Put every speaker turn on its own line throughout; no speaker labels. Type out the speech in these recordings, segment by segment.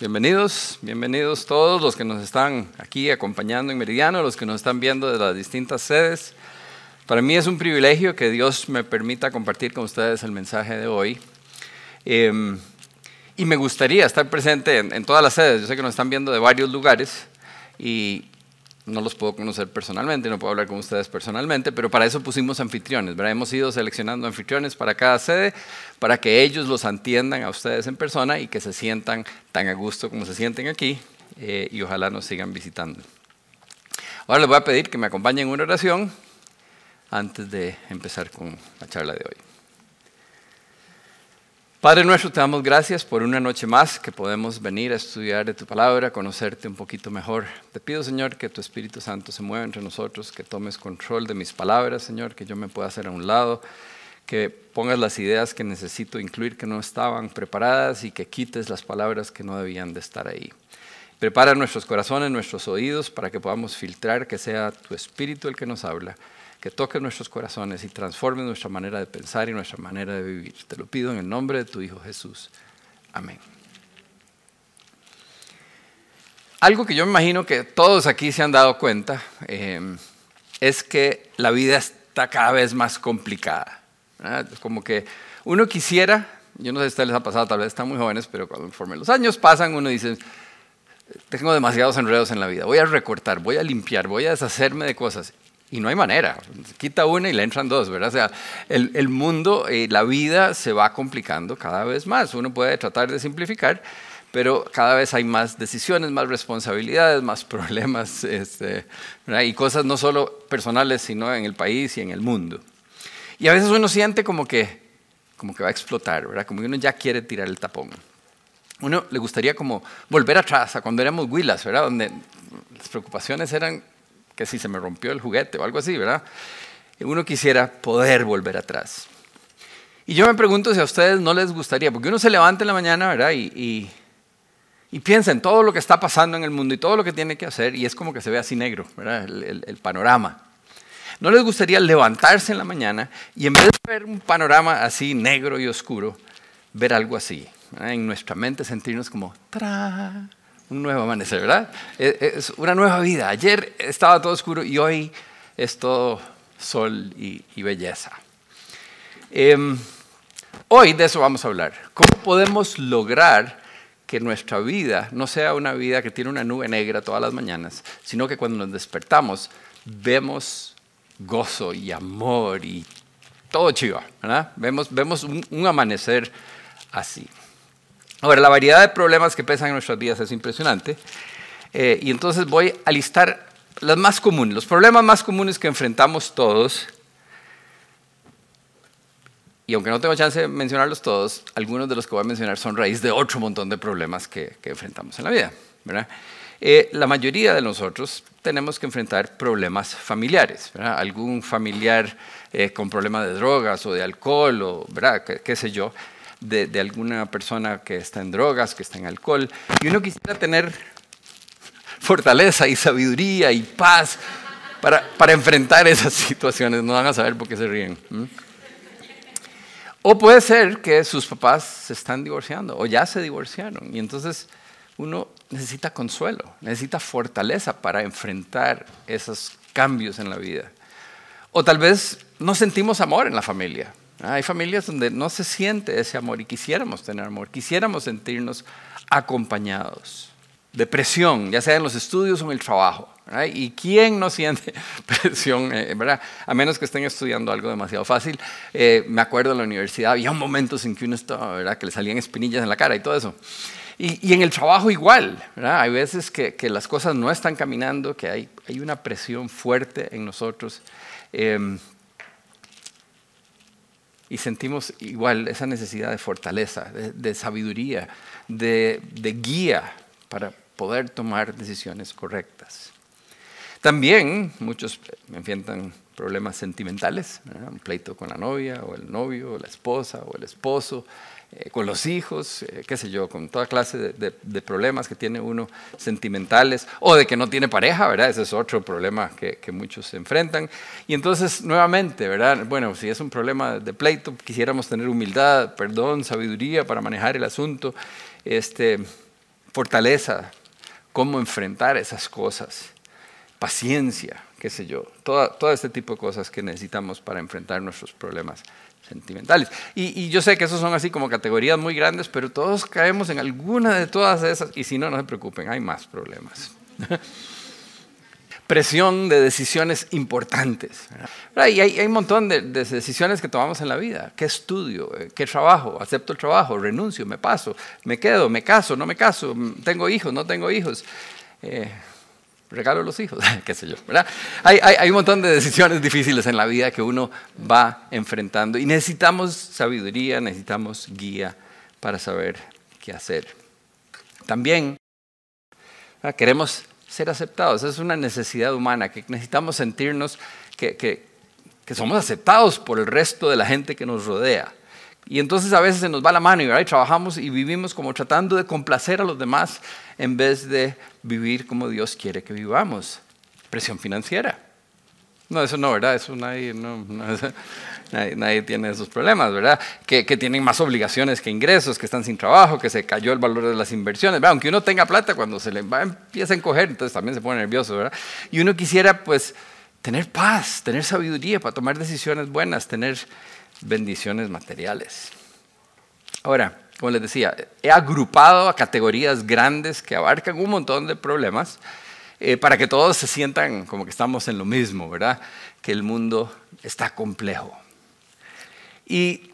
Bienvenidos, bienvenidos todos los que nos están aquí acompañando en Meridiano, los que nos están viendo de las distintas sedes. Para mí es un privilegio que Dios me permita compartir con ustedes el mensaje de hoy. Em, y me gustaría estar presente en, en, todas las sedes. Yo sé que nos están viendo de varios lugares y no los puedo conocer personalmente, no puedo hablar con ustedes personalmente, pero para eso pusimos anfitriones. ¿verdad? Hemos ido seleccionando anfitriones para cada sede, para que ellos los atiendan a ustedes en persona y que se sientan tan a gusto como se sienten aquí eh, y ojalá nos sigan visitando. Ahora les voy a pedir que me acompañen en una oración antes de empezar con la charla de hoy. Padre nuestro, te damos gracias por una noche más que podemos venir a estudiar de tu palabra, conocerte un poquito mejor. Te pido, Señor, que tu Espíritu Santo se mueva entre nosotros, que tomes control de mis palabras, Señor, que yo me pueda hacer a un lado, que pongas las ideas que necesito incluir que no estaban preparadas y que quites las palabras que no debían de estar ahí. Prepara nuestros corazones, nuestros oídos para que podamos filtrar que sea tu Espíritu el que nos habla que toque nuestros corazones y transforme nuestra manera de pensar y nuestra manera de vivir. Te lo pido en el nombre de tu Hijo Jesús. Amén. Algo que yo me imagino que todos aquí se han dado cuenta eh, es que la vida está cada vez más complicada. Como que uno quisiera, yo no sé si ustedes les ha pasado, tal vez están muy jóvenes, pero conforme los años pasan, uno dice, tengo demasiados enredos en la vida, voy a recortar, voy a limpiar, voy a deshacerme de cosas. Y no hay manera. Quita una y le entran dos, ¿verdad? O sea, el, el mundo, y la vida se va complicando cada vez más. Uno puede tratar de simplificar, pero cada vez hay más decisiones, más responsabilidades, más problemas este, y cosas no solo personales, sino en el país y en el mundo. Y a veces uno siente como que, como que va a explotar, ¿verdad? Como que uno ya quiere tirar el tapón. Uno le gustaría como volver atrás a cuando éramos huilas, ¿verdad? Donde las preocupaciones eran que si se me rompió el juguete o algo así, ¿verdad? Uno quisiera poder volver atrás. Y yo me pregunto si a ustedes no les gustaría, porque uno se levanta en la mañana, ¿verdad? Y, piensa en todo lo que está pasando en el mundo y todo lo que tiene que hacer, y es como que se ve así negro, ¿verdad? El, panorama. ¿No les gustaría levantarse en la mañana y en vez de ver un panorama así negro y oscuro, ver algo así? En nuestra mente sentirnos como, ¡tra! Un nuevo amanecer, ¿verdad? Es una nueva vida. Ayer estaba todo oscuro y hoy es todo sol y, belleza. Em, hoy de eso vamos a hablar. ¿Cómo podemos lograr que nuestra vida no sea una vida que tiene una nube negra todas las mañanas, sino que cuando nos despertamos vemos gozo y amor y todo chiva, ¿verdad? Vemos, vemos un amanecer así. Ahora, la variedad de problemas que pesan en nuestras vidas es impresionante. Eh, y entonces voy a listar las más comunes, los problemas más comunes que enfrentamos todos. Y aunque no tengo chance de mencionarlos todos, algunos de los que voy a mencionar son raíz de otro montón de problemas que, enfrentamos en la vida. Eh, la mayoría de nosotros tenemos que enfrentar problemas familiares. Algún familiar eh, con problemas de drogas o de alcohol o qué sé yo de, alguna persona que está en drogas, que está en alcohol, y uno quisiera tener fortaleza y sabiduría y paz para, para enfrentar esas situaciones. No van a saber por qué se ríen. O puede ser que sus papás se están divorciando o ya se divorciaron y entonces uno necesita consuelo, necesita fortaleza para enfrentar esos cambios en la vida. O tal vez no sentimos amor en la familia. Hay familias donde no se siente ese amor y quisiéramos tener amor, quisiéramos sentirnos acompañados. Depresión, ya sea en los estudios o en el trabajo. ¿Y quién no siente presión? Eh, ¿verdad? A menos que estén estudiando algo demasiado fácil. Eh, me acuerdo en la universidad, había momentos en que uno estaba, ¿verdad? que le salían espinillas en la cara y todo eso. Y, en el trabajo igual. Hay veces que, las cosas no están caminando, que hay, una presión fuerte en nosotros. Eh, y sentimos igual esa necesidad de fortaleza, de, sabiduría, de, guía para poder tomar decisiones correctas. También muchos enfrentan problemas sentimentales, un pleito con la novia o el novio o la esposa o el esposo, eh, con los hijos, eh, qué sé yo, con toda clase de, problemas que tiene uno sentimentales o de que no tiene pareja, ¿verdad? Ese es otro problema que, muchos se enfrentan. Y entonces, nuevamente, ¿verdad? Bueno, si es un problema de pleito, quisiéramos tener humildad, perdón, sabiduría para manejar el asunto. Este, fortaleza, cómo enfrentar esas cosas, paciencia, qué sé yo, todo, este tipo de cosas que necesitamos para enfrentar nuestros problemas sentimentales. Y, y, yo sé que esos son así como categorías muy grandes, pero todos caemos en alguna de todas esas, y si no, no se preocupen, hay más problemas. presión de decisiones importantes. Y hay, un montón de, decisiones que tomamos en la vida. ¿Qué estudio? ¿Qué trabajo? ¿Acepto el trabajo? ¿Renuncio? ¿Me paso? ¿Me quedo? ¿Me caso? ¿No me caso? ¿Tengo hijos? ¿No tengo hijos? Eh, regalo los hijos, qué sé yo. Hay, hay, un montón de decisiones difíciles en la vida que uno va enfrentando y necesitamos sabiduría, necesitamos guía para saber qué hacer. También queremos ser aceptados. Es una necesidad humana, que necesitamos sentirnos que, que, que, somos aceptados por el resto de la gente que nos rodea. Y entonces a veces se nos va la mano y trabajamos y vivimos como tratando de complacer a los demás en vez de vivir como Dios quiere que vivamos. Presión financiera. No, eso no, ¿verdad? Eso nadie, no, nadie, tiene esos problemas, ¿verdad? Que, que, tienen más obligaciones que ingresos, que están sin trabajo, que se cayó el valor de las inversiones. ¿verdad? Aunque uno tenga plata, cuando se le va, empieza a encoger, entonces también se pone nervioso, ¿verdad? Y uno quisiera, pues, tener paz, tener sabiduría para tomar decisiones buenas, tener bendiciones materiales. Ahora, como les decía, he agrupado a categorías grandes que abarcan un montón de problemas eh, para que todos se sientan como que estamos en lo mismo, ¿verdad? Que el mundo está complejo. Y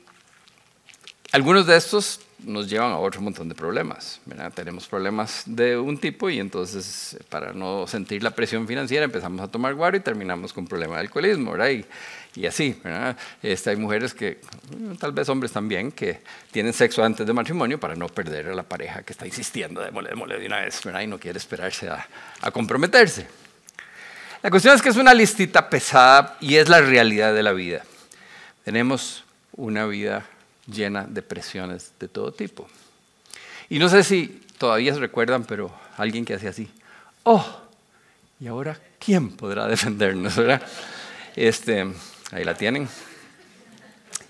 algunos de estos nos llevan a otro montón de problemas. Tenemos problemas de un tipo y entonces para no sentir la presión financiera empezamos a tomar guaro y terminamos con problemas de alcoholismo. ¿verdad? Y así. Este, hay mujeres que, tal vez hombres también, que tienen sexo antes de matrimonio para no perder a la pareja que está insistiendo, de mole de una vez ¿verdad? y no quiere esperarse a, a comprometerse. La cuestión es que es una listita pesada y es la realidad de la vida. Tenemos una vida llena de presiones de todo tipo. Y no sé si todavía se recuerdan, pero alguien que hacía así, oh, y ahora, ¿quién podrá defendernos? ¿verdad? Este, ahí la tienen.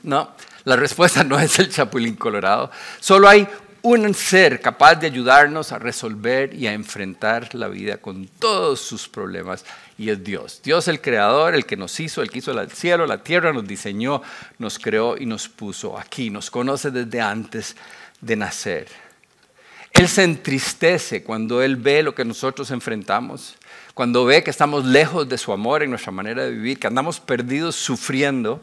No, la respuesta no es el chapulín colorado. Solo hay un ser capaz de ayudarnos a resolver y a enfrentar la vida con todos sus problemas y es Dios. Dios el creador, el que nos hizo, el que hizo el cielo, la tierra, nos diseñó, nos creó y nos puso aquí, nos conoce desde antes de nacer. Él se entristece cuando Él ve lo que nosotros enfrentamos, cuando ve que estamos lejos de su amor en nuestra manera de vivir, que andamos perdidos sufriendo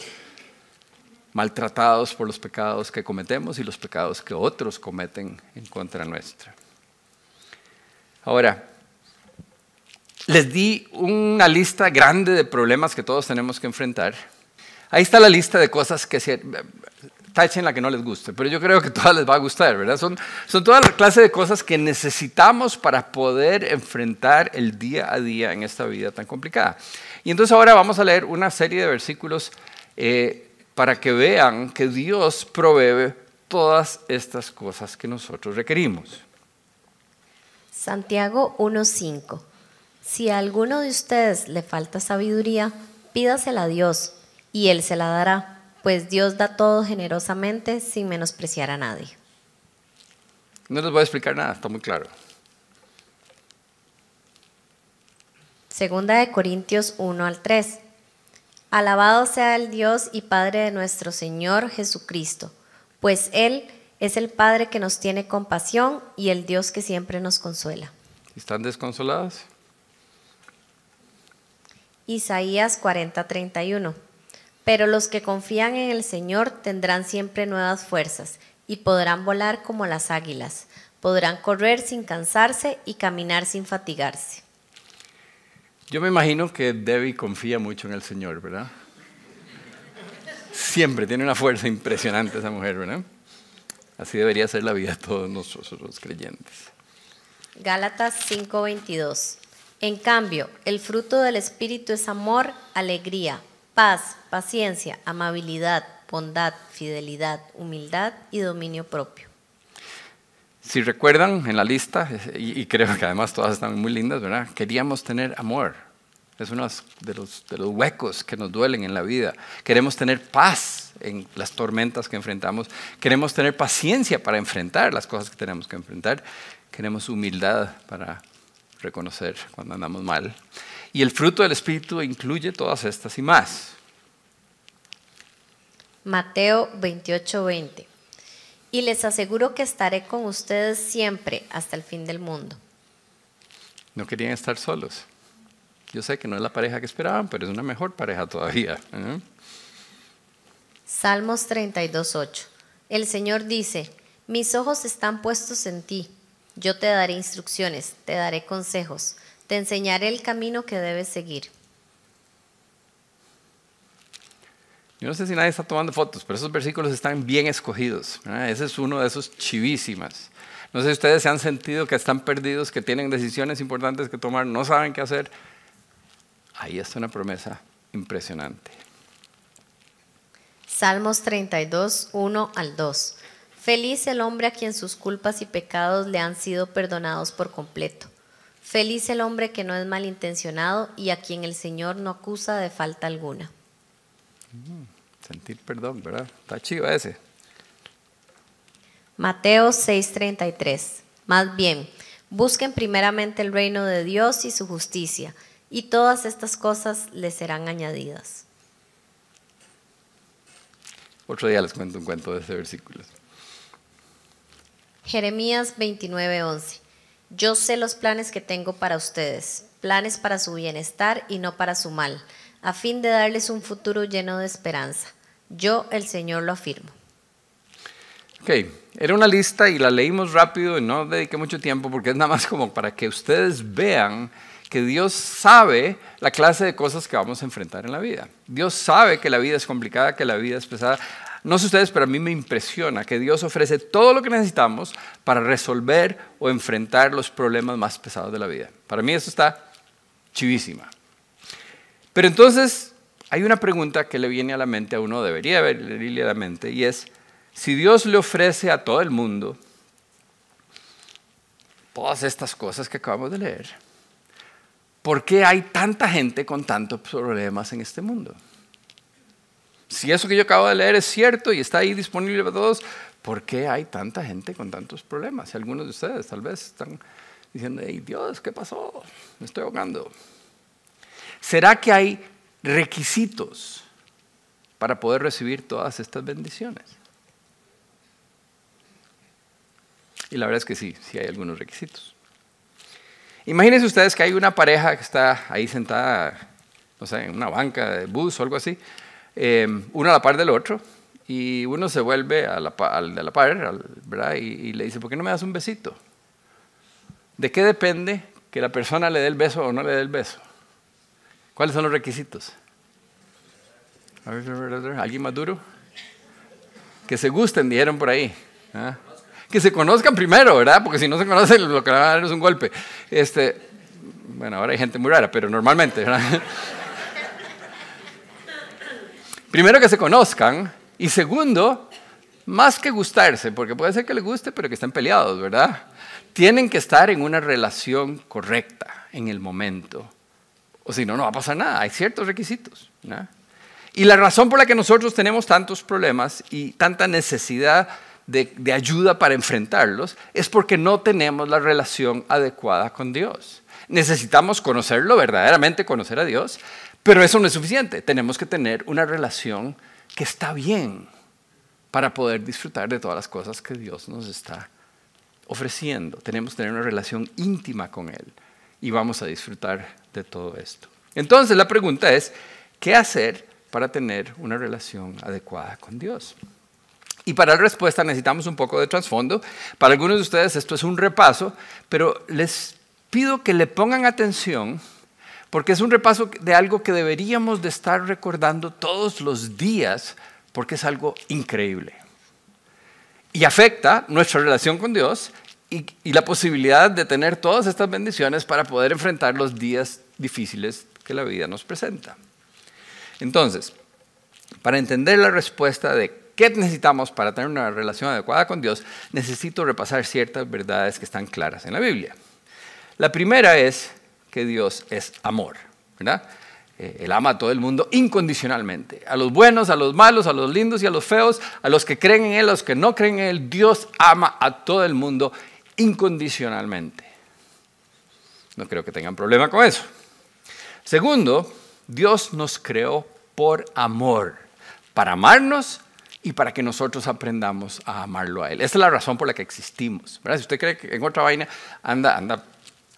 maltratados por los pecados que cometemos y los pecados que otros cometen en contra nuestra. Ahora, les di una lista grande de problemas que todos tenemos que enfrentar. Ahí está la lista de cosas que tachen la que no les guste, pero yo creo que todas les va a gustar, ¿verdad? Son, son toda la clase de cosas que necesitamos para poder enfrentar el día a día en esta vida tan complicada. Y entonces ahora vamos a leer una serie de versículos eh, para que vean que Dios provee todas estas cosas que nosotros requerimos.
Santiago 1.5. Si a alguno de ustedes le falta sabiduría, pídasela a Dios y Él se la dará, pues Dios da todo generosamente sin menospreciar a nadie.
No les voy a explicar nada, está muy claro.
Segunda de Corintios 1 al 3. Alabado sea el Dios y Padre de nuestro Señor Jesucristo, pues Él es el Padre que nos tiene compasión y el Dios que siempre nos consuela.
¿Están desconsolados?
Isaías 40:31. Pero los que confían en el Señor tendrán siempre nuevas fuerzas y podrán volar como las águilas, podrán correr sin cansarse y caminar sin fatigarse.
Yo me imagino que Debbie confía mucho en el Señor, ¿verdad? Siempre tiene una fuerza impresionante esa mujer, ¿verdad? Así debería ser la vida de todos nosotros los creyentes.
Gálatas 5:22. En cambio, el fruto del Espíritu es amor, alegría, paz, paciencia, amabilidad, bondad, fidelidad, humildad y dominio propio.
Si recuerdan en la lista, y, creo que además todas están muy lindas, ¿verdad? Queríamos tener amor. Es uno de los, de los huecos que nos duelen en la vida. Queremos tener paz en las tormentas que enfrentamos. Queremos tener paciencia para enfrentar las cosas que tenemos que enfrentar. Queremos humildad para reconocer cuando andamos mal. Y el fruto del Espíritu incluye todas estas y más.
Mateo 28:20. Y les aseguro que estaré con ustedes siempre hasta el fin del mundo.
No querían estar solos. Yo sé que no es la pareja que esperaban, pero es una mejor pareja todavía. ¿eh?
Salmos 32:8. El Señor dice, mis ojos están puestos en ti. Yo te daré instrucciones, te daré consejos, te enseñaré el camino que debes seguir.
Yo no sé si nadie está tomando fotos, pero esos versículos están bien escogidos. Ese es uno de esos chivísimas. No sé si ustedes se han sentido que están perdidos, que tienen decisiones importantes que tomar, no saben qué hacer. Ahí está una promesa impresionante.
Salmos 32, 1 al 2. Feliz el hombre a quien sus culpas y pecados le han sido perdonados por completo. Feliz el hombre que no es malintencionado y a quien el Señor no acusa de falta alguna.
Mm, sentir perdón, ¿verdad? Está chido ese.
Mateo 6:33. Más bien, busquen primeramente el reino de Dios y su justicia y todas estas cosas les serán añadidas.
Otro día les cuento un cuento de ese versículo.
Jeremías 29:11. Yo sé los planes que tengo para ustedes, planes para su bienestar y no para su mal, a fin de darles un futuro lleno de esperanza. Yo, el Señor, lo afirmo.
Ok, era una lista y la leímos rápido y no dediqué mucho tiempo porque es nada más como para que ustedes vean que Dios sabe la clase de cosas que vamos a enfrentar en la vida. Dios sabe que la vida es complicada, que la vida es pesada. No sé ustedes, pero a mí me impresiona que Dios ofrece todo lo que necesitamos para resolver o enfrentar los problemas más pesados de la vida. Para mí eso está chivísima. Pero entonces hay una pregunta que le viene a la mente a uno, debería venirle a la mente, y es, si Dios le ofrece a todo el mundo todas estas cosas que acabamos de leer, ¿por qué hay tanta gente con tantos problemas en este mundo? Si eso que yo acabo de leer es cierto y está ahí disponible para todos, ¿por qué hay tanta gente con tantos problemas? Y algunos de ustedes tal vez están diciendo, hey Dios, ¿qué pasó? Me estoy ahogando. ¿Será que hay requisitos para poder recibir todas estas bendiciones? Y la verdad es que sí, sí hay algunos requisitos. Imagínense ustedes que hay una pareja que está ahí sentada, no sé, en una banca de bus o algo así, em, uno a la par del otro, y uno se vuelve al de la par, ¿verdad? Y, y, le dice, ¿por qué no me das un besito? ¿De qué depende que la persona le dé el beso o no le dé el beso? ¿Cuáles son los requisitos? ¿Alguien más duro? Que se gusten, dijeron por ahí. ¿Ah? que se conozcan primero, ¿verdad? Porque si no se conocen, lo que van a dar es un golpe. Este, bueno, ahora hay gente muy rara, pero normalmente, ¿verdad? Primero que se conozcan y segundo, más que gustarse, porque puede ser que les guste, pero que estén peleados, ¿verdad? Tienen que estar en una relación correcta en el momento. O si no, no va a pasar nada. Hay ciertos requisitos. ¿no? Y la razón por la que nosotros tenemos tantos problemas y tanta necesidad de, ayuda para enfrentarlos es porque no tenemos la relación adecuada con Dios. Necesitamos conocerlo, verdaderamente conocer a Dios, pero eso no es suficiente. Tenemos que tener una relación que está bien para poder disfrutar de todas las cosas que Dios nos está ofreciendo. Tenemos que tener una relación íntima con Él y vamos a disfrutar de todo esto. Entonces la pregunta es, ¿qué hacer para tener una relación adecuada con Dios? Y para la respuesta necesitamos un poco de trasfondo. Para algunos de ustedes esto es un repaso, pero les pido que le pongan atención porque es un repaso de algo que deberíamos de estar recordando todos los días porque es algo increíble. Y afecta nuestra relación con Dios y, y la posibilidad de tener todas estas bendiciones para poder enfrentar los días difíciles que la vida nos presenta. Entonces, para entender la respuesta de ¿Qué necesitamos para tener una relación adecuada con Dios? Necesito repasar ciertas verdades que están claras en la Biblia. La primera es Dios es amor. ¿verdad? Eh, él ama a todo el mundo incondicionalmente. A los buenos, a los malos, a los lindos y a los feos, a los que creen en Él, a los que no creen en Él. Dios ama a todo el mundo incondicionalmente. No creo que tengan problema con eso. Segundo, Dios nos creó por amor, para amarnos y para que nosotros aprendamos a amarlo a Él. Esa es la razón por la que existimos. Si usted cree que en otra vaina anda, anda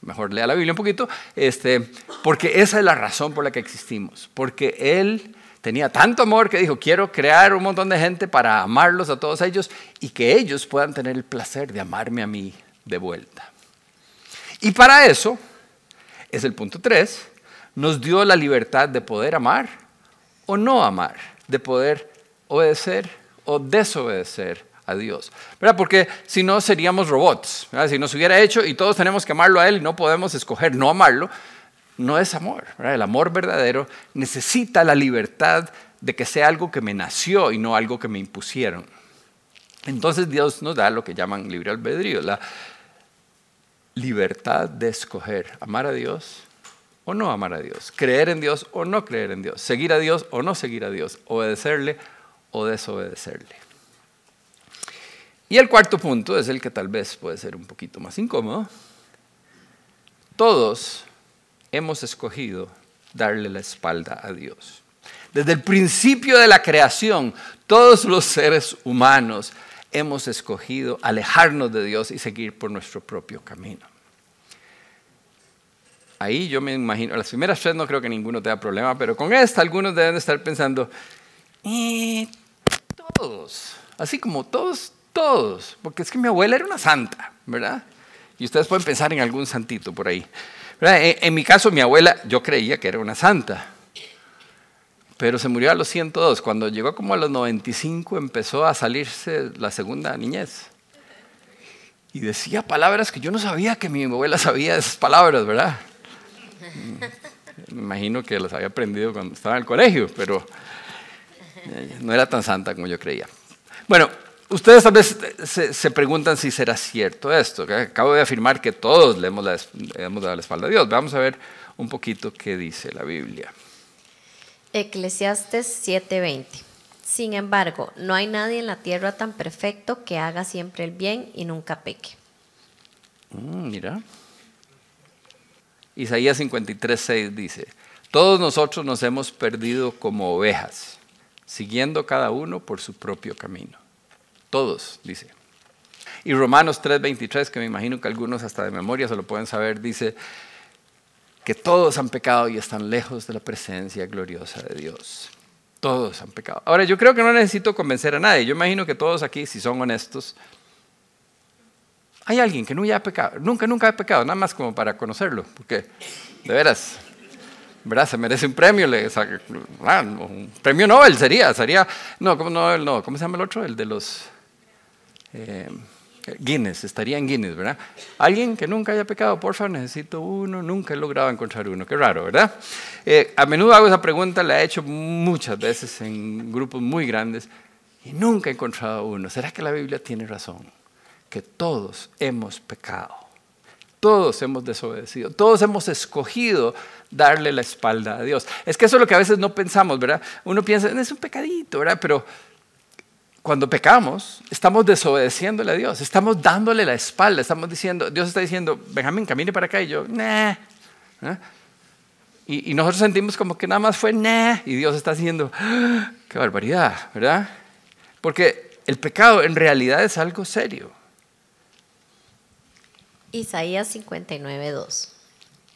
mejor lea la Biblia un poquito, este, porque esa es la razón por la que existimos, porque Él tenía tanto amor que dijo, quiero crear un montón de gente para amarlos a todos ellos y que ellos puedan tener el placer de amarme a mí de vuelta. Y para eso, es el punto 3, nos dio la libertad de poder amar o no amar, de poder obedecer o desobedecer a Dios. ¿verdad? Porque si no seríamos robots. Si nos hubiera hecho y todos tenemos que amarlo a Él y no podemos escoger no amarlo, no es amor. El amor verdadero necesita la libertad de que sea algo que me nació y no algo que me impusieron. Entonces Dios nos da lo que llaman libre albedrío, la libertad de escoger amar a Dios o no amar a Dios, creer en Dios o no creer en Dios, seguir a Dios o no seguir a Dios, obedecerle o desobedecerle. Y el cuarto punto es el que tal vez puede ser un poquito más incómodo. Todos hemos escogido darle la espalda a Dios. Desde el principio de la creación, todos los seres humanos hemos escogido alejarnos de Dios y seguir por nuestro propio camino. Ahí yo me imagino, las primeras tres no creo que ninguno tenga problema, pero con esta algunos deben estar pensando, eh, todos, así como todos todos, porque es que mi abuela era una santa, ¿verdad? Y ustedes pueden pensar en algún santito por ahí. En, mi caso, mi abuela, yo creía que era una santa, pero se murió a los 102. Cuando llegó como a los 95 empezó a salirse la segunda niñez. Y decía palabras que yo no sabía que mi abuela sabía esas palabras, ¿verdad? Me imagino que las había aprendido cuando estaba en el colegio, pero eh, no era tan santa como yo creía. Bueno, Ustedes tal vez se, preguntan si será cierto esto. Acabo de afirmar que todos le hemos, dado la espalda a Dios. Vamos a ver un poquito qué dice la Biblia.
Eclesiastes 7:20. Sin embargo, no hay nadie en la tierra tan perfecto que haga siempre el bien y nunca peque.
Mm, mira. Isaías 53:6 dice, todos nosotros nos hemos perdido como ovejas, siguiendo cada uno por su propio camino. Todos, dice. Y Romanos 3:23, que me imagino que algunos hasta de memoria se lo pueden saber, dice que todos han pecado y están lejos de la presencia gloriosa de Dios. Todos han pecado. Ahora, yo creo que no necesito convencer a nadie. Yo imagino que todos aquí, si son honestos, hay alguien que nunca ha pecado, nunca, nunca ha pecado, nada más como para conocerlo, porque de veras, ¿verdad? Se merece un premio, ah, un premio Nobel sería, sería, no, ¿cómo, no, ¿cómo se llama el otro? El de los eh, Guinness, estaría en Guinness, ¿verdad? Alguien que nunca haya pecado, por favor, necesito uno, nunca he logrado encontrar uno, qué raro, ¿verdad? Eh, a menudo hago esa pregunta, la he hecho muchas veces en grupos muy grandes y nunca he encontrado uno. ¿Será que la Biblia tiene razón? Que todos hemos pecado, todos hemos desobedecido, todos hemos escogido darle la espalda a Dios. Es que eso es lo que a veces no pensamos, ¿verdad? Uno piensa, es un pecadito, ¿verdad? Pero cuando pecamos, estamos desobedeciéndole a Dios, estamos dándole la espalda, estamos diciendo, Dios está diciendo, Benjamín, camine para acá, y yo, nah. ¿eh? Y, nosotros sentimos como que nada más fue, nah, y Dios está diciendo, ¡Ah! qué barbaridad, ¿verdad? Porque el pecado en realidad es algo serio.
Isaías 59, 2.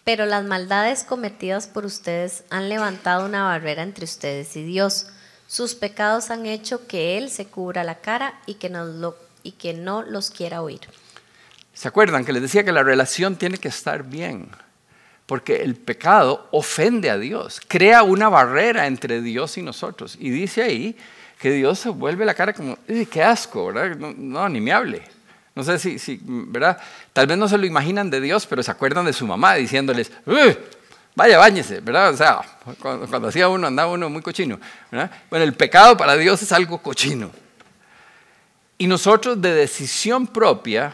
Pero las maldades cometidas por ustedes han levantado una barrera entre ustedes y Dios sus pecados han hecho que Él se cubra la cara y que, no los quiera oír.
¿Se acuerdan que les decía que la relación tiene que estar bien? Porque el pecado ofende a Dios, crea una barrera entre Dios y nosotros. Y dice ahí que Dios se vuelve la cara como, qué asco, ¿verdad? No, ni me hable. No sé si, si, ¿verdad? Tal vez no se lo imaginan de Dios, pero se acuerdan de su mamá diciéndoles, vaya, báñese, ¿verdad? O sea, cuando, hacía uno, andaba uno muy cochino, ¿verdad? Bueno, el pecado para Dios es algo cochino. Y nosotros de decisión propia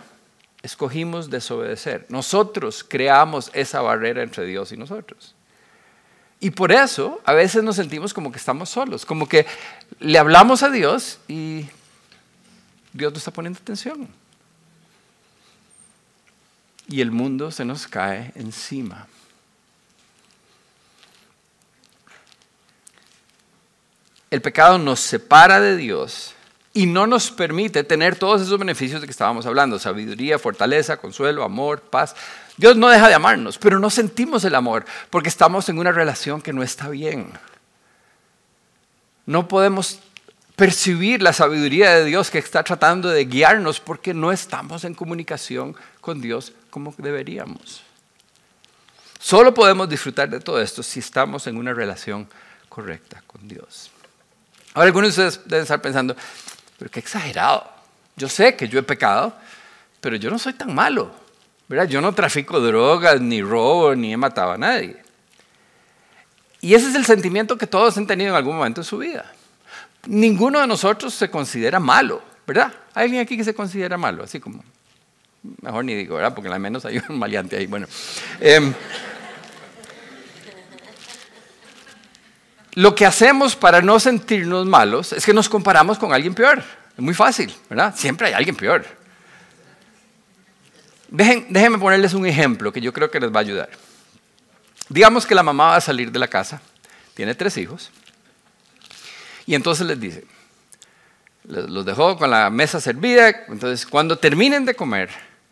escogimos desobedecer. Nosotros creamos esa barrera entre Dios y nosotros. Y por eso a veces nos sentimos como que estamos solos, como que le hablamos a Dios y Dios no está poniendo atención. Y el mundo se nos cae encima. El pecado nos separa de Dios y no nos permite tener todos esos beneficios de que estábamos hablando, sabiduría, fortaleza, consuelo, amor, paz. Dios no deja de amarnos, pero no sentimos el amor porque estamos en una relación que no está bien. No podemos percibir la sabiduría de Dios que está tratando de guiarnos porque no estamos en comunicación con Dios como deberíamos. Solo podemos disfrutar de todo esto si estamos en una relación correcta con Dios. Ahora algunos de ustedes deben estar pensando, pero qué exagerado. Yo sé que yo he pecado, pero yo no soy tan malo. ¿verdad? Yo no trafico drogas, ni robo, ni he matado a nadie. Y ese es el sentimiento que todos han tenido en algún momento de su vida. Ninguno de nosotros se considera malo, ¿verdad? ¿Hay alguien aquí que se considera malo? Así como, mejor ni digo, ¿verdad? Porque al menos hay un maleante ahí. Bueno. Em, Lo que hacemos para no sentirnos malos es que nos comparamos con alguien peor. Es muy fácil, ¿verdad? Siempre hay alguien peor. déjenme ponerles un ejemplo que yo creo que les va a ayudar. Digamos que la mamá va a salir de la casa, tiene tres hijos, y entonces les dice, los dejó con la mesa servida, entonces cuando terminen de comer,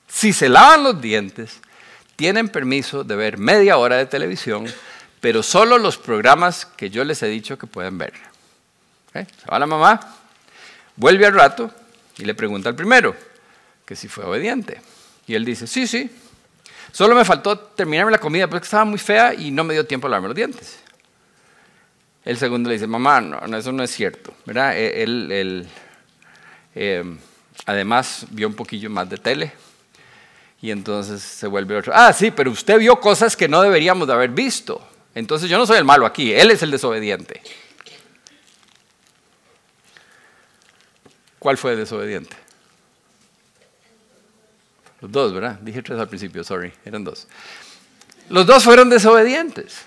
si se lavan los dientes, tienen permiso de ver media hora de televisión pero solo los programas que yo les he dicho que pueden ver. ¿Eh? Se va la mamá, vuelve al rato y le pregunta al primero que si fue obediente. Y él dice, sí, sí, solo me faltó terminarme la comida porque estaba muy fea y no me dio tiempo a lavarme los dientes. El segundo le dice, mamá, no, eso no es cierto. ¿verdad? E, él, eh, además vio un poquillo más de tele y entonces se vuelve otro. Ah, sí, pero usted vio cosas que no deberíamos de haber visto. Entonces yo no soy el malo aquí, él es el desobediente. ¿Cuál fue el desobediente? Los dos, ¿verdad? Dije tres al principio, sorry, eran dos. Los dos fueron desobedientes.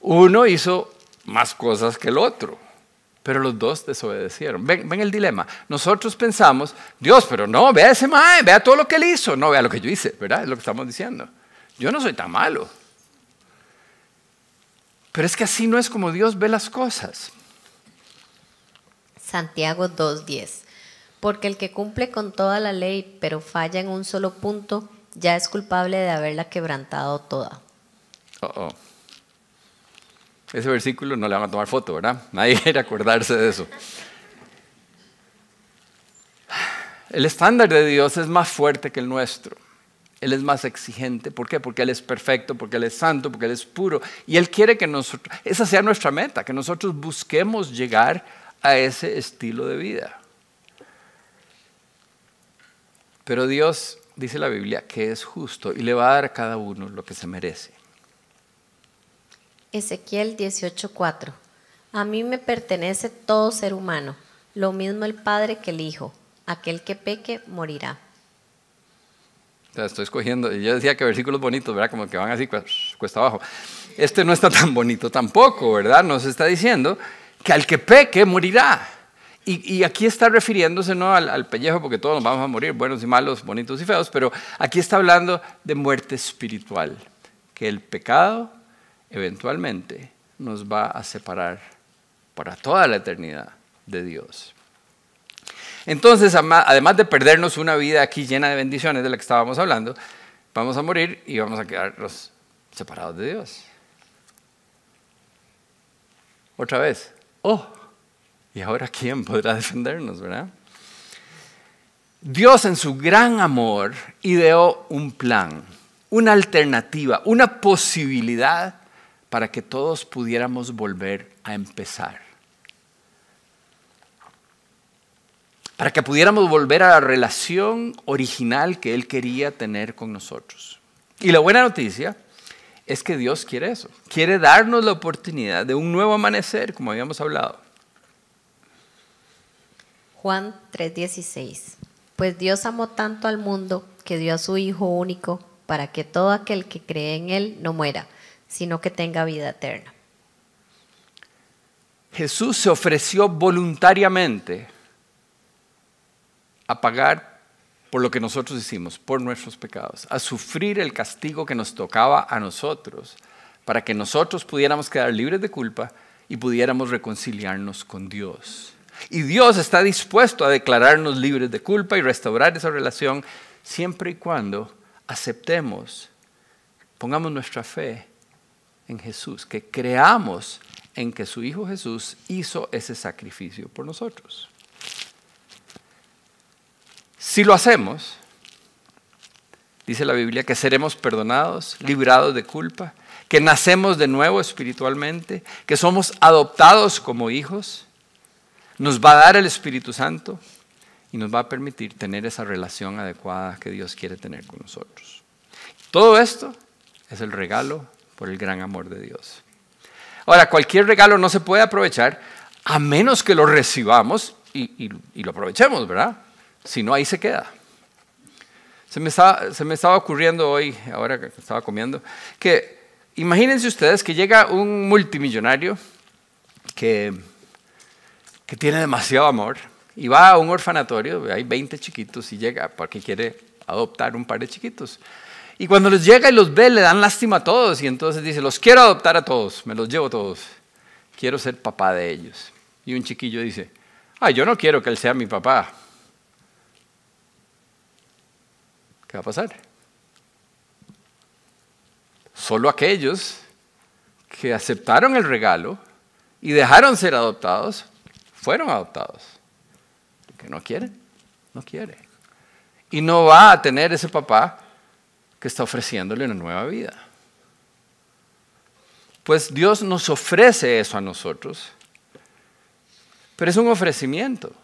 Uno hizo más cosas que el otro, pero los dos desobedecieron. Ven, el dilema. Nosotros pensamos, Dios, pero no, vea ese mae, vea todo lo que él hizo. No, vea lo que yo hice, ¿verdad? Es lo que estamos diciendo. Yo no soy tan malo. Pero es que así no es como Dios ve las cosas.
Santiago 2.10. Porque el que cumple con toda la ley, pero falla en un solo punto, ya es culpable de haberla quebrantado toda.
Oh, Ese versículo no le van a tomar foto, ¿verdad? Nadie quiere acordarse de eso. El estándar de Dios es más fuerte que el nuestro. Él es más exigente. ¿Por qué? Porque Él es perfecto, porque Él es santo, porque Él es puro. Y Él quiere que nosotros, esa sea nuestra meta, que nosotros busquemos llegar a ese estilo de vida. Pero Dios, dice la Biblia, que es justo y le va a dar a cada uno lo que se merece.
Ezequiel 18:4. A mí me pertenece todo ser humano, lo mismo el Padre que el Hijo. Aquel que peque morirá
estoy escogiendo, y yo decía que versículos bonitos, ¿verdad? Como que van así cuesta abajo. Este no está tan bonito tampoco, ¿verdad? Nos está diciendo que al que peque morirá. Y, aquí está refiriéndose no al, al, pellejo, porque todos nos vamos a morir, buenos y malos, bonitos y feos, pero aquí está hablando de muerte espiritual, que el pecado eventualmente nos va a separar para toda la eternidad de Dios. Entonces, además de perdernos una vida aquí llena de bendiciones de la que estábamos hablando, vamos a morir y vamos a quedarnos separados de Dios. Otra vez, oh, ¿y ahora quién podrá defendernos, verdad? Dios en su gran amor ideó un plan, una alternativa, una posibilidad para que todos pudiéramos volver a empezar. Para que pudiéramos volver a la relación original que Él quería tener con nosotros. Y la buena noticia es que Dios quiere eso, quiere darnos la oportunidad de un nuevo amanecer, como habíamos hablado.
Juan 3:16. Pues Dios amó tanto al mundo que dio a su Hijo único para que todo aquel que cree en Él no muera, sino que tenga vida eterna.
Jesús se ofreció voluntariamente a pagar por lo que nosotros hicimos, por nuestros pecados, a sufrir el castigo que nos tocaba a nosotros, para que nosotros pudiéramos quedar libres de culpa y pudiéramos reconciliarnos con Dios. Y Dios está dispuesto a declararnos libres de culpa y restaurar esa relación siempre y cuando aceptemos, pongamos nuestra fe en Jesús, que creamos en que su Hijo Jesús hizo ese sacrificio por nosotros. Si lo hacemos, dice la Biblia, que seremos perdonados, librados de culpa, que nacemos de nuevo espiritualmente, que somos adoptados como hijos, nos va a dar el Espíritu Santo y nos va a permitir tener esa relación adecuada que Dios quiere tener con nosotros. Todo esto es el regalo por el gran amor de Dios. Ahora, cualquier regalo no se puede aprovechar a menos que lo recibamos y, lo aprovechemos, ¿verdad? Si no, ahí se queda. Se me, estaba, ocurriendo hoy, ahora que estaba comiendo, que imagínense ustedes que llega un multimillonario que, tiene demasiado amor y va a un orfanatorio, hay 20 chiquitos y llega porque quiere adoptar un par de chiquitos. Y cuando los llega y los ve, le dan lástima a todos y entonces dice, los quiero adoptar a todos, me los llevo todos, quiero ser papá de ellos. Y un chiquillo dice, ah, yo no quiero que él sea mi papá. ¿Qué va a pasar? Solo aquellos que aceptaron el regalo y dejaron ser adoptados, fueron adoptados que no quiere, no quiere. Y no va a tener ese papá que está ofreciéndole una nueva vida. Pues Dios nos ofrece eso a nosotros, pero es un ofrecimiento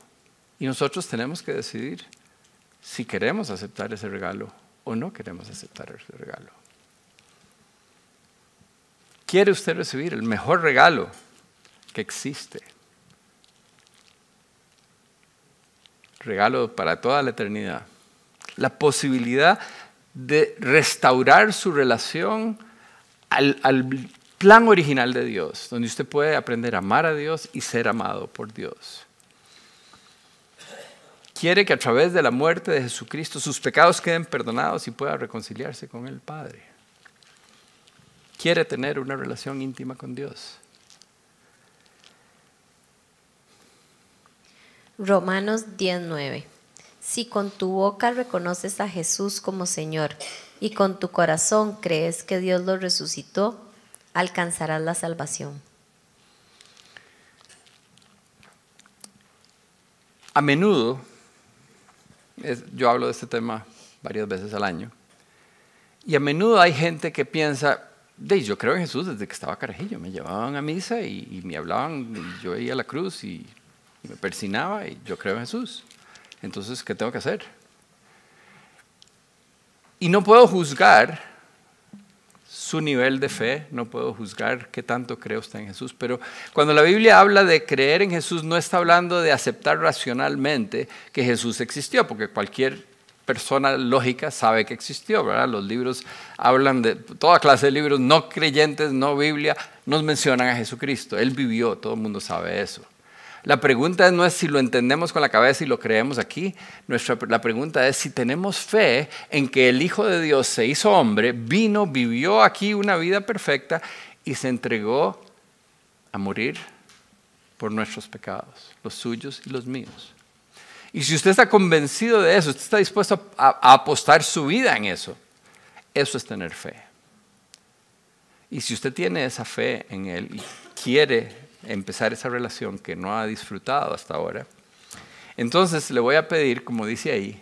y nosotros tenemos que decidir si queremos aceptar ese regalo o no queremos aceptar ese regalo. ¿Quiere usted recibir el mejor regalo que existe? regalo para toda la eternidad. La posibilidad de restaurar su relación al, plan original de Dios, donde usted puede aprender a amar a Dios y ser amado por Dios. Quiere que a través de la muerte de Jesucristo sus pecados queden perdonados y pueda reconciliarse con el Padre. Quiere tener una relación íntima con Dios.
Romanos 19. Si con tu boca reconoces a Jesús como Señor y con tu corazón crees que Dios lo resucitó, alcanzarás la salvación.
A menudo, yo hablo de este tema varias veces al año, y a menudo hay gente que piensa, de, yo creo en Jesús desde que estaba carajillo, me llevaban a misa y, y me hablaban, y yo veía la cruz y me persinaba y yo creo en Jesús. Entonces, ¿qué tengo que hacer? Y no puedo juzgar su nivel de fe, no puedo juzgar qué tanto cree usted en Jesús, pero cuando la Biblia habla de creer en Jesús, no está hablando de aceptar racionalmente que Jesús existió, porque cualquier persona lógica sabe que existió, ¿verdad? Los libros hablan de toda clase de libros, no creyentes, no Biblia, nos mencionan a Jesucristo. Él vivió, todo el mundo sabe eso. La pregunta no es si lo entendemos con la cabeza y lo creemos aquí. Nuestra, la pregunta es si tenemos fe en que el Hijo de Dios se hizo hombre, vino, vivió aquí una vida perfecta y se entregó a morir por nuestros pecados, los suyos y los míos. Y si usted está convencido de eso, usted está dispuesto a, a apostar su vida en eso, eso es tener fe. Y si usted tiene esa fe en Él y quiere empezar esa relación que no ha disfrutado hasta ahora, entonces le voy a pedir, como dice ahí,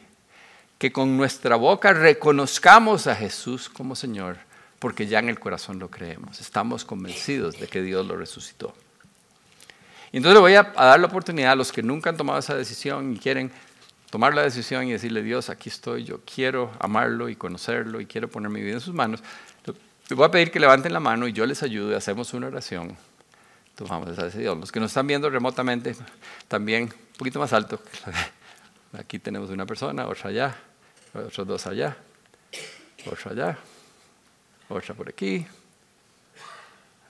que con nuestra boca reconozcamos a Jesús como Señor, porque ya en el corazón lo creemos, estamos convencidos de que Dios lo resucitó. Y entonces le voy a, dar la oportunidad a los que nunca han tomado esa decisión y quieren tomar la decisión y decirle, Dios, aquí estoy, yo quiero amarlo y conocerlo y quiero poner mi vida en sus manos. Le voy a pedir que levanten la mano y yo les ayude, hacemos una oración tomamos esa decisión. Los que nos están viendo remotamente, también un poquito más alto. Aquí tenemos una persona, otra allá, otros dos allá, otra allá, otra por aquí,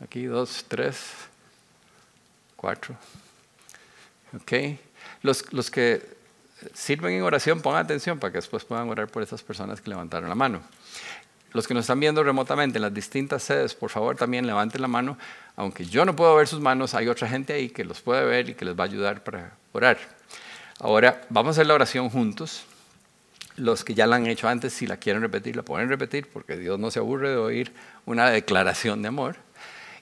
Aquí dos, tres, cuatro. Ok. Los, los que sirven en oración, pongan atención para que después puedan orar por esas personas que levantaron la mano. Los que nos están viendo remotamente en las distintas sedes, por favor también levanten la mano. Aunque yo no puedo ver sus manos, hay otra gente ahí que los puede ver y que les va a ayudar para orar. Ahora vamos a hacer la oración juntos. Los que ya la han hecho antes, si la quieren repetir, la pueden repetir, porque Dios no se aburre de oír una declaración de amor.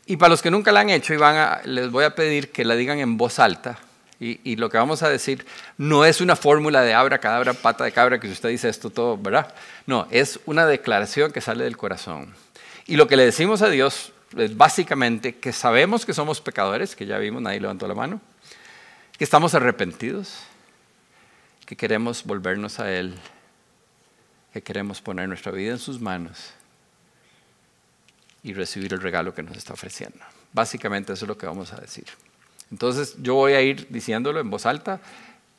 Y para los que nunca la han hecho, y van a, les voy a pedir que la digan en voz alta, y, lo que vamos a decir no es una fórmula de abra, cadabra, pata de cabra, que si usted dice esto todo, ¿verdad? No, es una declaración que sale del corazón. Y lo que le decimos a Dios es básicamente que sabemos que somos pecadores, que ya vimos, nadie levantó la mano, que estamos arrepentidos, que queremos volvernos a Él, que queremos poner nuestra vida en sus manos y recibir el regalo que nos está ofreciendo. Básicamente eso es lo que vamos a decir. Entonces yo voy a ir diciéndolo en voz alta,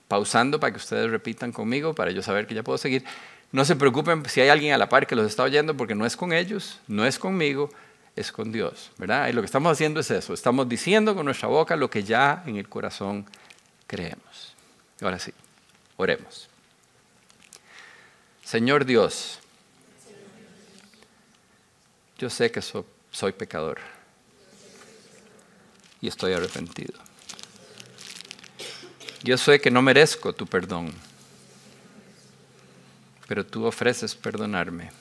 pausando para que ustedes repitan conmigo, para yo saber que ya puedo seguir. No se preocupen si hay alguien a la par que los está oyendo, porque no es con ellos, no es conmigo, es con Dios, ¿verdad? Y lo que estamos haciendo es eso, estamos diciendo con nuestra boca lo que ya en el corazón creemos. Ahora sí, oremos. Señor Dios, yo sé que soy pecador y estoy arrepentido. Yo sé que no merezco tu perdón, pero tú ofreces perdonarme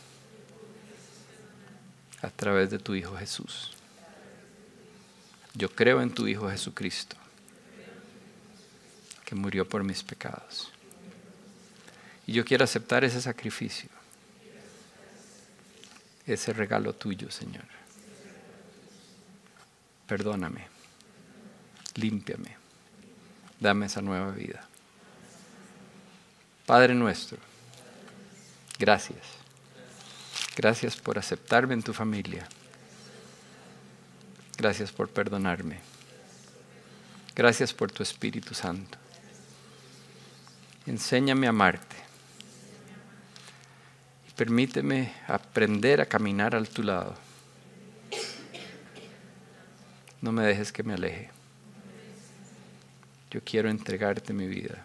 a través de tu Hijo Jesús. Yo creo en tu Hijo Jesucristo, que murió por mis pecados. Y yo quiero aceptar ese sacrificio, ese regalo tuyo, Señor. Perdóname límpiame, dame esa nueva vida. Padre nuestro, gracias. Gracias por aceptarme en tu familia. Gracias por perdonarme. Gracias por tu Espíritu Santo. Enséñame a amarte. Y permíteme aprender a caminar a tu lado. No me dejes que me aleje. Yo quiero entregarte mi vida.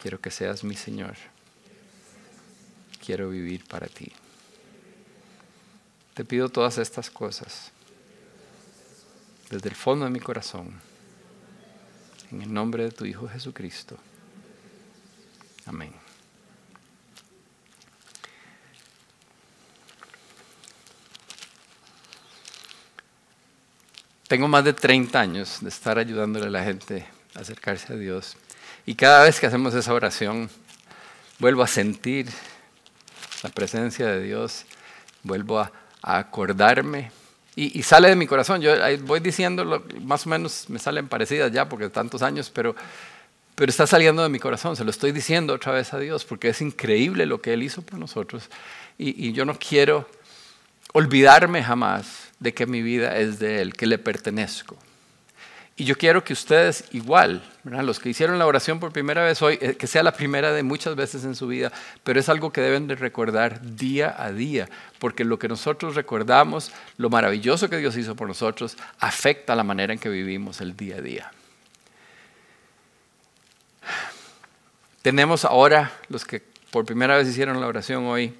Quiero que seas mi Señor. Quiero vivir para ti. Te pido todas estas cosas desde el fondo de mi corazón. En el nombre de tu Hijo Jesucristo. Amén. Tengo más de 30 años de estar ayudándole a la gente a acercarse a Dios. Y cada vez que hacemos esa oración, vuelvo a sentir la presencia de Dios, vuelvo a, acordarme. Y, sale de mi corazón. Yo voy diciendo, más o menos me salen parecidas ya, porque tantos años, pero, pero está saliendo de mi corazón. Se lo estoy diciendo otra vez a Dios, porque es increíble lo que Él hizo por nosotros. Y, y yo no quiero olvidarme jamás de que mi vida es de Él, que le pertenezco. Y yo quiero que ustedes igual, los que hicieron la oración por primera vez hoy, eh, que sea la primera de muchas veces en su vida, pero es algo que deben de recordar día a día, porque lo que nosotros recordamos, lo maravilloso que Dios hizo por nosotros, afecta la manera en que vivimos el día a día. Tenemos ahora, los que por primera vez hicieron la oración hoy,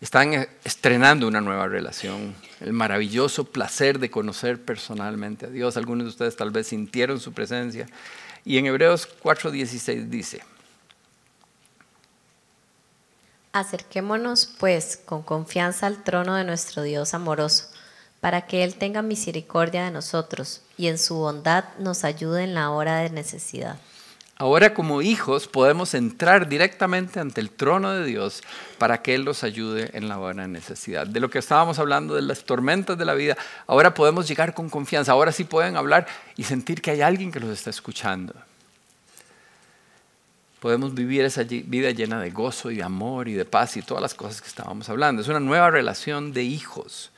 están estrenando una nueva relación, el maravilloso placer de conocer personalmente a Dios. Algunos de ustedes tal vez sintieron su presencia. Y en Hebreos 4:16 dice,
Acerquémonos pues con confianza al trono de nuestro Dios amoroso, para que Él tenga misericordia de nosotros y en su bondad nos ayude en la hora de necesidad.
Ahora como hijos podemos entrar directamente ante el trono de Dios para que Él los ayude en la buena necesidad. De lo que estábamos hablando de las tormentas de la vida, ahora podemos llegar con confianza. Ahora sí pueden hablar y sentir que hay alguien que los está escuchando. Podemos vivir esa vida llena de gozo y de amor y de paz y todas las cosas que estábamos hablando. Es una nueva relación de hijos.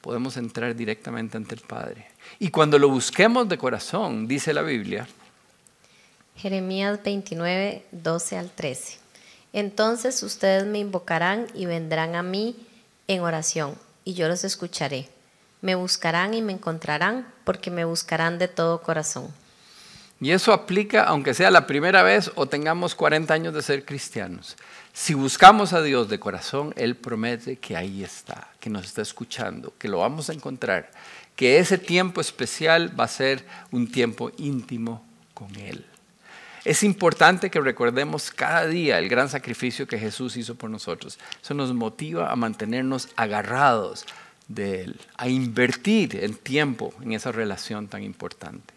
Podemos entrar directamente ante el Padre. Y cuando lo busquemos de corazón, dice la Biblia,
Jeremías 29, 12 al 13. Entonces ustedes me invocarán y vendrán a mí en oración. y yo los escucharé. Me buscarán y me encontrarán porque me buscarán de todo corazón.
Y eso aplica aunque sea la primera vez o tengamos 40 años de ser cristianos. Si buscamos a Dios de corazón, Él promete que ahí está, que nos está escuchando, que lo vamos a encontrar, que ese tiempo especial va a ser un tiempo íntimo con Él. Es importante que recordemos cada día el gran sacrificio que Jesús hizo por nosotros. Eso nos motiva a mantenernos agarrados de Él, a invertir en tiempo en esa relación tan importante.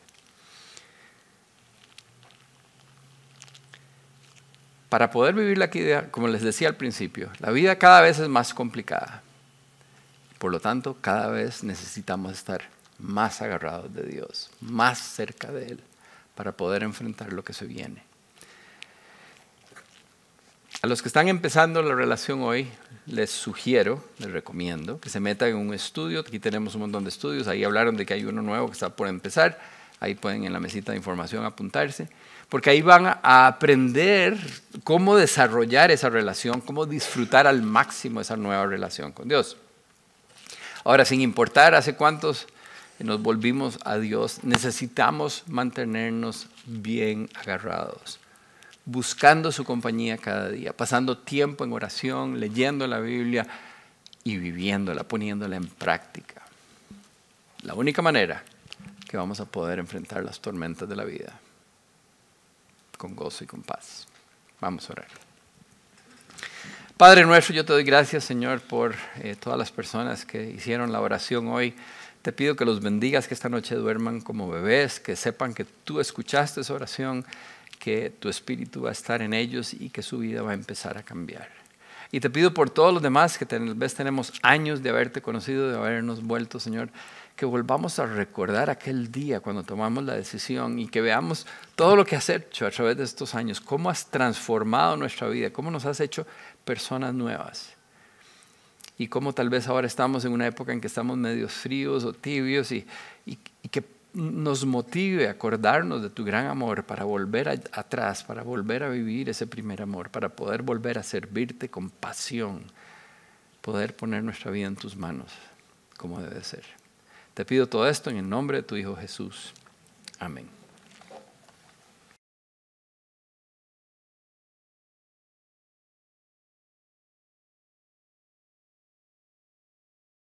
Para poder vivir la vida, como les decía al principio, la vida cada vez es más complicada. Por lo tanto, cada vez necesitamos estar más agarrados de Dios, más cerca de Él para poder enfrentar lo que se viene. A los que están empezando la relación hoy, les sugiero, les recomiendo que se metan en un estudio. Aquí tenemos un montón de estudios. Ahí hablaron de que hay uno nuevo que está por empezar. Ahí pueden en la mesita de información apuntarse. Porque ahí van a aprender cómo desarrollar esa relación, cómo disfrutar al máximo esa nueva relación con Dios. Ahora, sin importar hace cuántos nos volvimos a Dios, necesitamos mantenernos bien agarrados, buscando su compañía cada día, pasando tiempo en oración, leyendo la Biblia y viviéndola, poniéndola en práctica. La única manera que vamos a poder enfrentar las tormentas de la vida con gozo y con paz. Vamos a orar. Padre nuestro, yo te doy gracias, Señor, por eh, todas las personas que hicieron la oración hoy. Te pido que los bendigas, que esta noche duerman como bebés, que sepan que tú escuchaste esa oración, que tu espíritu va a estar en ellos y que su vida va a empezar a cambiar. Y te pido por todos los demás que tal vez tenemos años de haberte conocido, de habernos vuelto, Señor, que volvamos a recordar aquel día cuando tomamos la decisión y que veamos todo lo que has hecho a través de estos años, cómo has transformado nuestra vida, cómo nos has hecho personas nuevas y cómo tal vez ahora estamos en una época en que estamos medio fríos o tibios y, que nos motive a acordarnos de tu gran amor para volver atrás, para volver a vivir ese primer amor, para poder volver a servirte con pasión, poder poner nuestra vida en tus manos como debe ser. Te pido todo esto en el nombre de tu Hijo Jesús. Amén.